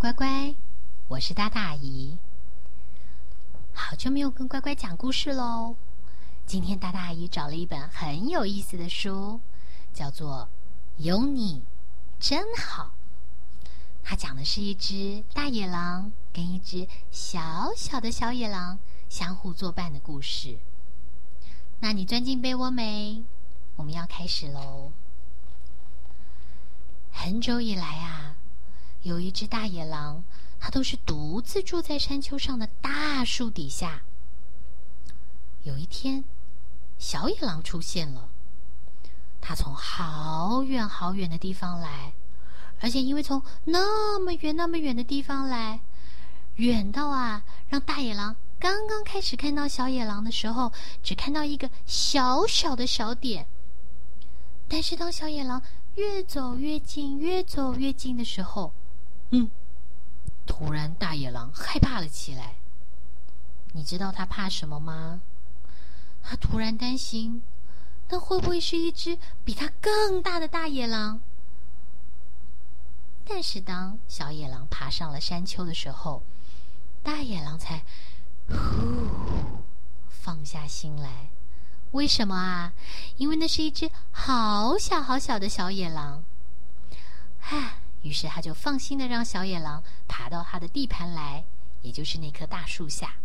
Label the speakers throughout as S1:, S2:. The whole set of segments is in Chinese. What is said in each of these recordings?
S1: 乖乖，我是大大姨。好久没有跟乖乖讲故事喽。今天大大姨找了一本很有意思的书，叫做《有你真好》。它讲的是一只大野狼跟一只小小的小野狼相互作伴的故事。那你钻进被窝没？我们要开始喽。很久以来啊。有一只大野狼，它都是独自住在山丘上的大树底下。有一天，小野狼出现了，它从好远好远的地方来，而且因为从那么远那么远的地方来，远到啊，让大野狼刚刚开始看到小野狼的时候，只看到一个小小的小点。但是当小野狼越走越近，越走越近的时候，嗯，突然，大野狼害怕了起来。你知道他怕什么吗？他突然担心，那会不会是一只比他更大的大野狼？但是当小野狼爬上了山丘的时候，大野狼才呼放下心来。为什么啊？因为那是一只好小好小的小野狼。唉。于是他就放心的让小野狼爬到他的地盘来，也就是那棵大树下。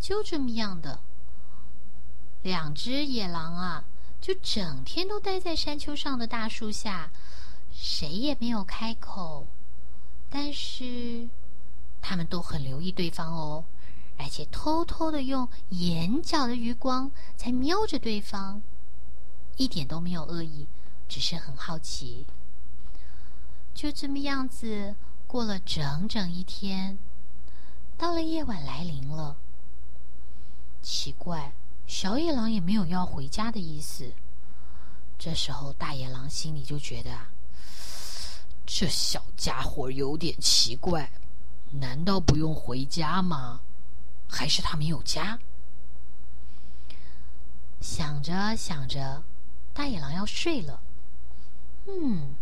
S1: 就这么样的，两只野狼啊，就整天都待在山丘上的大树下，谁也没有开口。但是他们都很留意对方哦，而且偷偷的用眼角的余光在瞄着对方，一点都没有恶意，只是很好奇。就这么样子过了整整一天，到了夜晚来临了。奇怪，小野狼也没有要回家的意思。这时候，大野狼心里就觉得啊，这小家伙有点奇怪，难道不用回家吗？还是他没有家？想着想着，大野狼要睡了。嗯。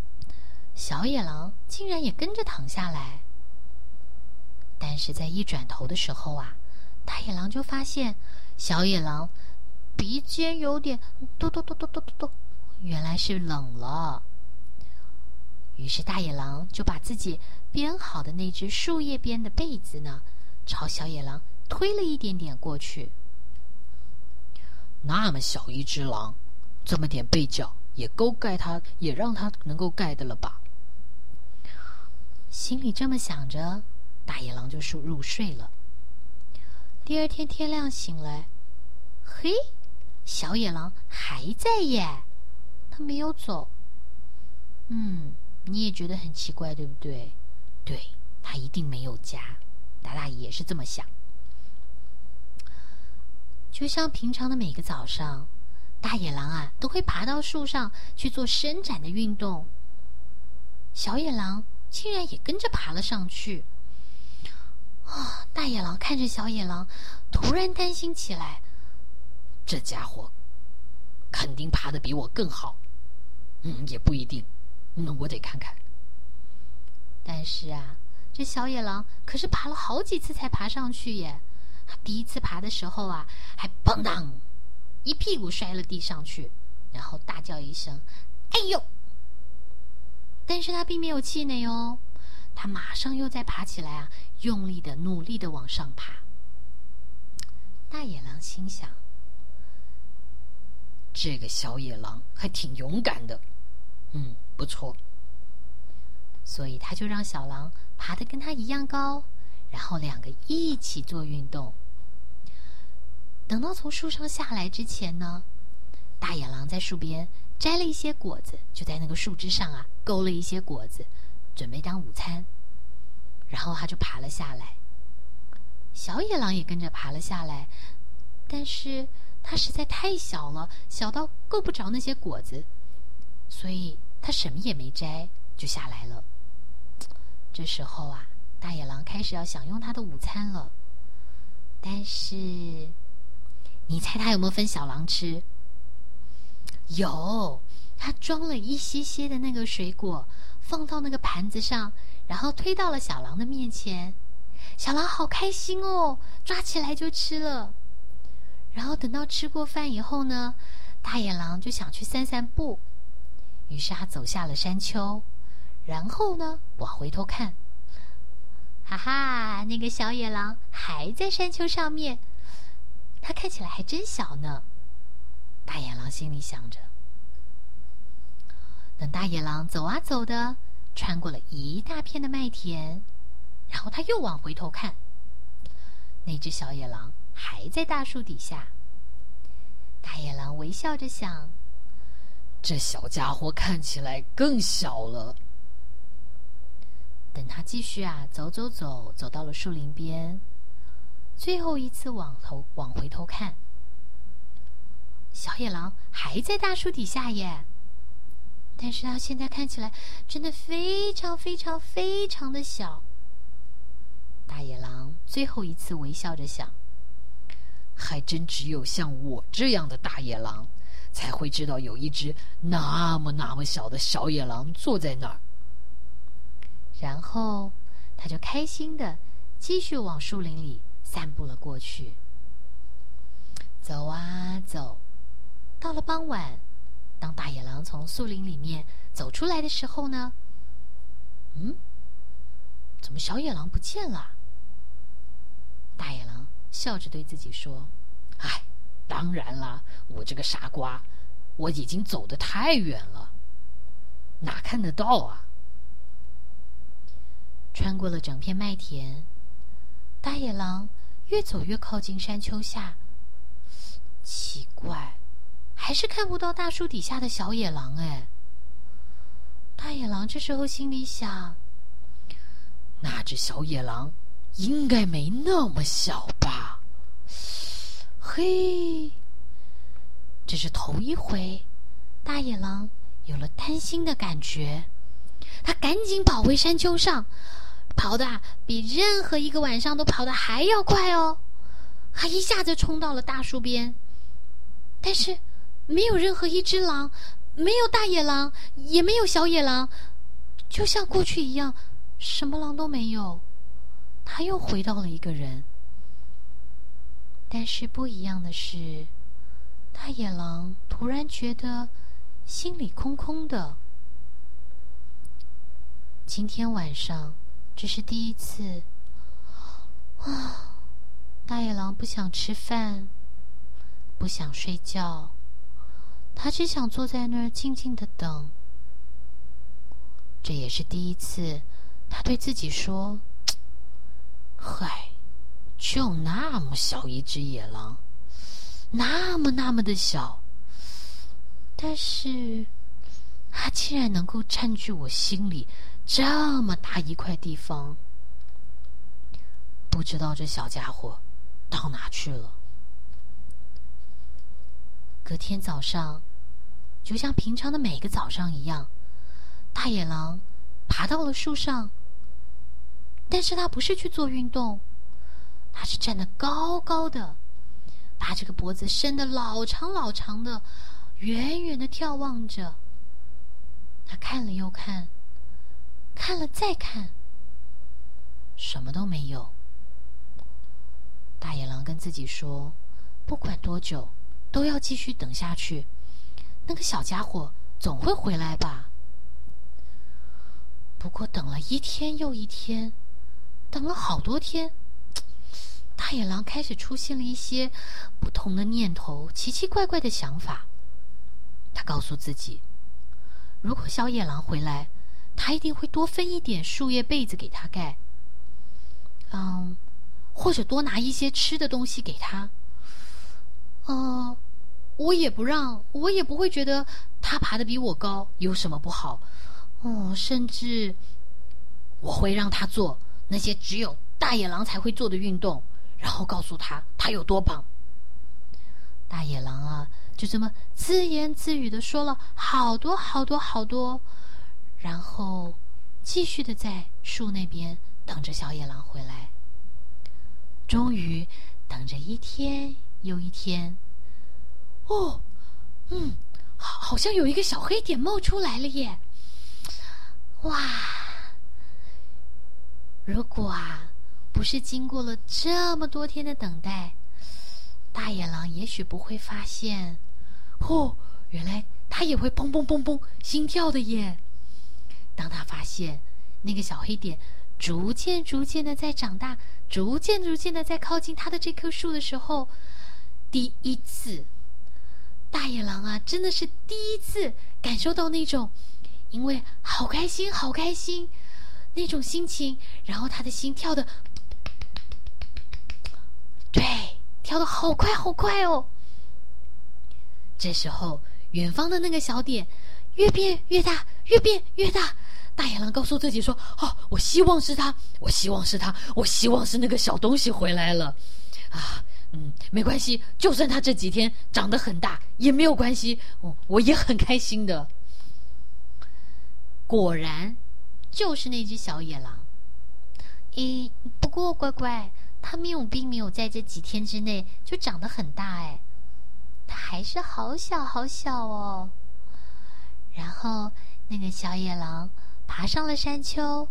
S1: 小野狼竟然也跟着躺下来，但是在一转头的时候啊，大野狼就发现小野狼鼻尖有点咚咚咚咚咚咚咚，原来是冷了。于是大野狼就把自己编好的那只树叶编的被子呢，朝小野狼推了一点点过去。
S2: 那么小一只狼，这么点被角也够盖它，也让它能够盖的了吧？
S1: 心里这么想着，大野狼就入入睡了。第二天天亮醒来，嘿，小野狼还在耶，他没有走。嗯，你也觉得很奇怪，对不对？对，他一定没有家。达达也是这么想。就像平常的每个早上，大野狼啊都会爬到树上去做伸展的运动。小野狼。竟然也跟着爬了上去。啊！大野狼看着小野狼，突然担心起来：
S2: 这家伙肯定爬的比我更好。嗯，也不一定。那我得看看。
S1: 但是啊，这小野狼可是爬了好几次才爬上去耶。第一次爬的时候啊，还砰当一屁股摔了地上去，然后大叫一声：“哎呦！”但是他并没有气馁哦，他马上又再爬起来啊，用力的、努力的往上爬。大野狼心想：“
S2: 这个小野狼还挺勇敢的，嗯，不错。”
S1: 所以他就让小狼爬得跟他一样高，然后两个一起做运动。等到从树上下来之前呢，大野狼在树边。摘了一些果子，就在那个树枝上啊，勾了一些果子，准备当午餐。然后他就爬了下来。小野狼也跟着爬了下来，但是它实在太小了，小到够不着那些果子，所以它什么也没摘就下来了。这时候啊，大野狼开始要享用他的午餐了。但是，你猜他有没有分小狼吃？有，他装了一些些的那个水果，放到那个盘子上，然后推到了小狼的面前。小狼好开心哦，抓起来就吃了。然后等到吃过饭以后呢，大野狼就想去散散步，于是他走下了山丘，然后呢往回头看，哈哈，那个小野狼还在山丘上面，它看起来还真小呢。大野狼心里想着。等大野狼走啊走的，穿过了一大片的麦田，然后他又往回头看，那只小野狼还在大树底下。大野狼微笑着想：“
S2: 这小家伙看起来更小了。”
S1: 等他继续啊走走走，走到了树林边，最后一次往头往回头看，小野狼还在大树底下耶。但是它现在看起来真的非常非常非常的小。大野狼最后一次微笑着想：“
S2: 还真只有像我这样的大野狼，才会知道有一只那么那么小的小野狼坐在那儿。”
S1: 然后他就开心的继续往树林里散步了过去。走啊走，到了傍晚。当大野狼从树林里面走出来的时候呢，嗯，怎么小野狼不见了？大野狼笑着对自己说：“
S2: 哎，当然啦，我这个傻瓜，我已经走得太远了，哪看得到啊？”
S1: 穿过了整片麦田，大野狼越走越靠近山丘下，奇怪。还是看不到大树底下的小野狼哎！大野狼这时候心里想：
S2: 那只小野狼应该没那么小吧？
S1: 嘿，这是头一回，大野狼有了担心的感觉。他赶紧跑回山丘上，跑的比任何一个晚上都跑的还要快哦！他一下子冲到了大树边，但是。没有任何一只狼，没有大野狼，也没有小野狼，就像过去一样，什么狼都没有。他又回到了一个人，但是不一样的是，大野狼突然觉得心里空空的。今天晚上这是第一次，啊，大野狼不想吃饭，不想睡觉。他只想坐在那儿静静的等。这也是第一次，他对自己说：“嗨，就那么小一只野狼，那么那么的小，但是，它竟然能够占据我心里这么大一块地方。不知道这小家伙到哪去了。”隔天早上，就像平常的每个早上一样，大野狼爬到了树上。但是他不是去做运动，他是站得高高的，把这个脖子伸得老长老长的，远远的眺望着。他看了又看，看了再看，什么都没有。大野狼跟自己说：“不管多久。”都要继续等下去，那个小家伙总会回来吧。不过等了一天又一天，等了好多天，大野狼开始出现了一些不同的念头，奇奇怪怪的想法。他告诉自己，如果小野狼回来，他一定会多分一点树叶被子给他盖，嗯，或者多拿一些吃的东西给他。哦，我也不让，我也不会觉得他爬得比我高有什么不好。哦，甚至我会让他做那些只有大野狼才会做的运动，然后告诉他他有多棒。大野狼啊，就这么自言自语的说了好多好多好多，然后继续的在树那边等着小野狼回来。终于等着一天。有一天，哦，嗯，好，好像有一个小黑点冒出来了耶！哇，如果啊，不是经过了这么多天的等待，大野狼也许不会发现，
S2: 哦，原来它也会砰砰砰砰心跳的耶。
S1: 当他发现那个小黑点逐渐逐渐的在长大，逐渐逐渐的在靠近他的这棵树的时候，第一次，大野狼啊，真的是第一次感受到那种，因为好开心，好开心那种心情，然后他的心跳的，对，跳的好快好快哦。这时候，远方的那个小点越变越大，越变越大。大野狼告诉自己说：“哦，我希望是他，我希望是他，我希望是那个小东西回来了。啊，嗯，没关系，就算他这几天长得很大也没有关系，我我也很开心的。”果然，就是那只小野狼。咦，不过乖乖，它没有并没有在这几天之内就长得很大哎，它还是好小好小哦。然后那个小野狼。爬上了山丘，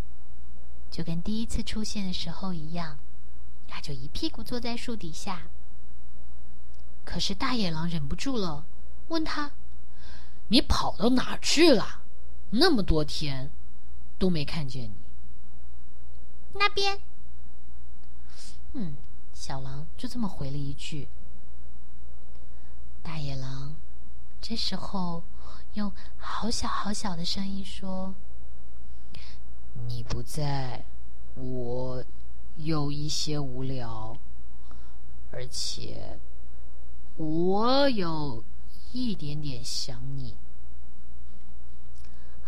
S1: 就跟第一次出现的时候一样，他就一屁股坐在树底下。可是大野狼忍不住了，问他：“
S2: 你跑到哪儿去了？那么多天都没看见你。”
S1: 那边。嗯，小狼就这么回了一句。大野狼这时候用好小好小的声音说。
S2: 你不在，我有一些无聊，而且我有一点点想你。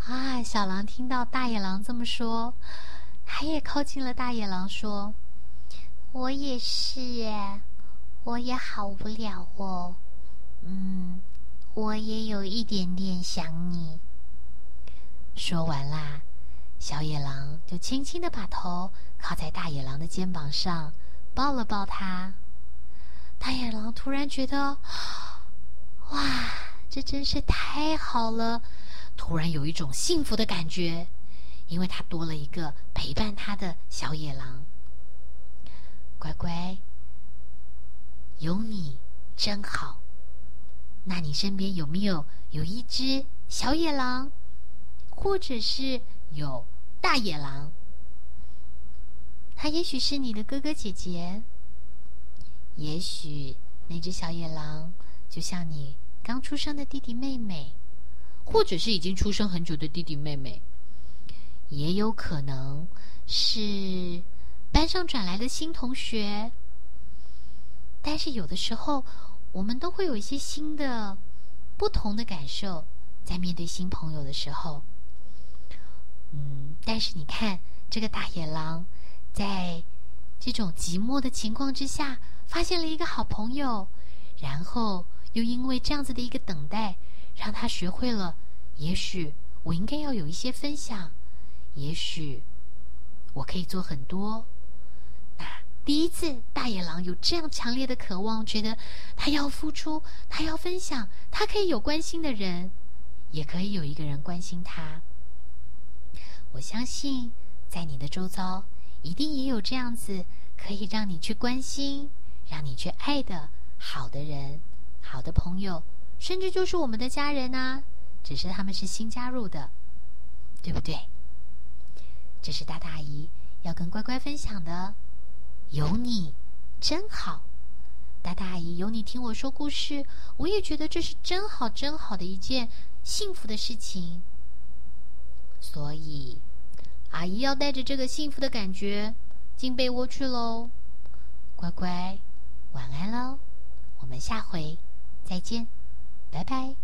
S1: 啊！小狼听到大野狼这么说，他也靠近了大野狼，说：“我也是耶，我也好无聊哦。嗯，我也有一点点想你。”说完啦。小野狼就轻轻的把头靠在大野狼的肩膀上，抱了抱他。大野狼突然觉得，哇，这真是太好了！突然有一种幸福的感觉，因为他多了一个陪伴他的小野狼。乖乖，有你真好。那你身边有没有有一只小野狼，或者是有？大野狼，他也许是你的哥哥姐姐，也许那只小野狼就像你刚出生的弟弟妹妹，
S2: 或者是已经出生很久的弟弟妹妹，
S1: 也有可能是班上转来的新同学。但是有的时候，我们都会有一些新的、不同的感受，在面对新朋友的时候。但是你看，这个大野狼，在这种寂寞的情况之下，发现了一个好朋友，然后又因为这样子的一个等待，让他学会了，也许我应该要有一些分享，也许我可以做很多。那第一次，大野狼有这样强烈的渴望，觉得他要付出，他要分享，他可以有关心的人，也可以有一个人关心他。我相信，在你的周遭，一定也有这样子可以让你去关心、让你去爱的好的人、好的朋友，甚至就是我们的家人啊。只是他们是新加入的，对不对？这是大大姨要跟乖乖分享的。有你真好，大大姨有你听我说故事，我也觉得这是真好真好的一件幸福的事情。所以，阿姨要带着这个幸福的感觉进被窝去喽。乖乖，晚安喽，我们下回再见，拜拜。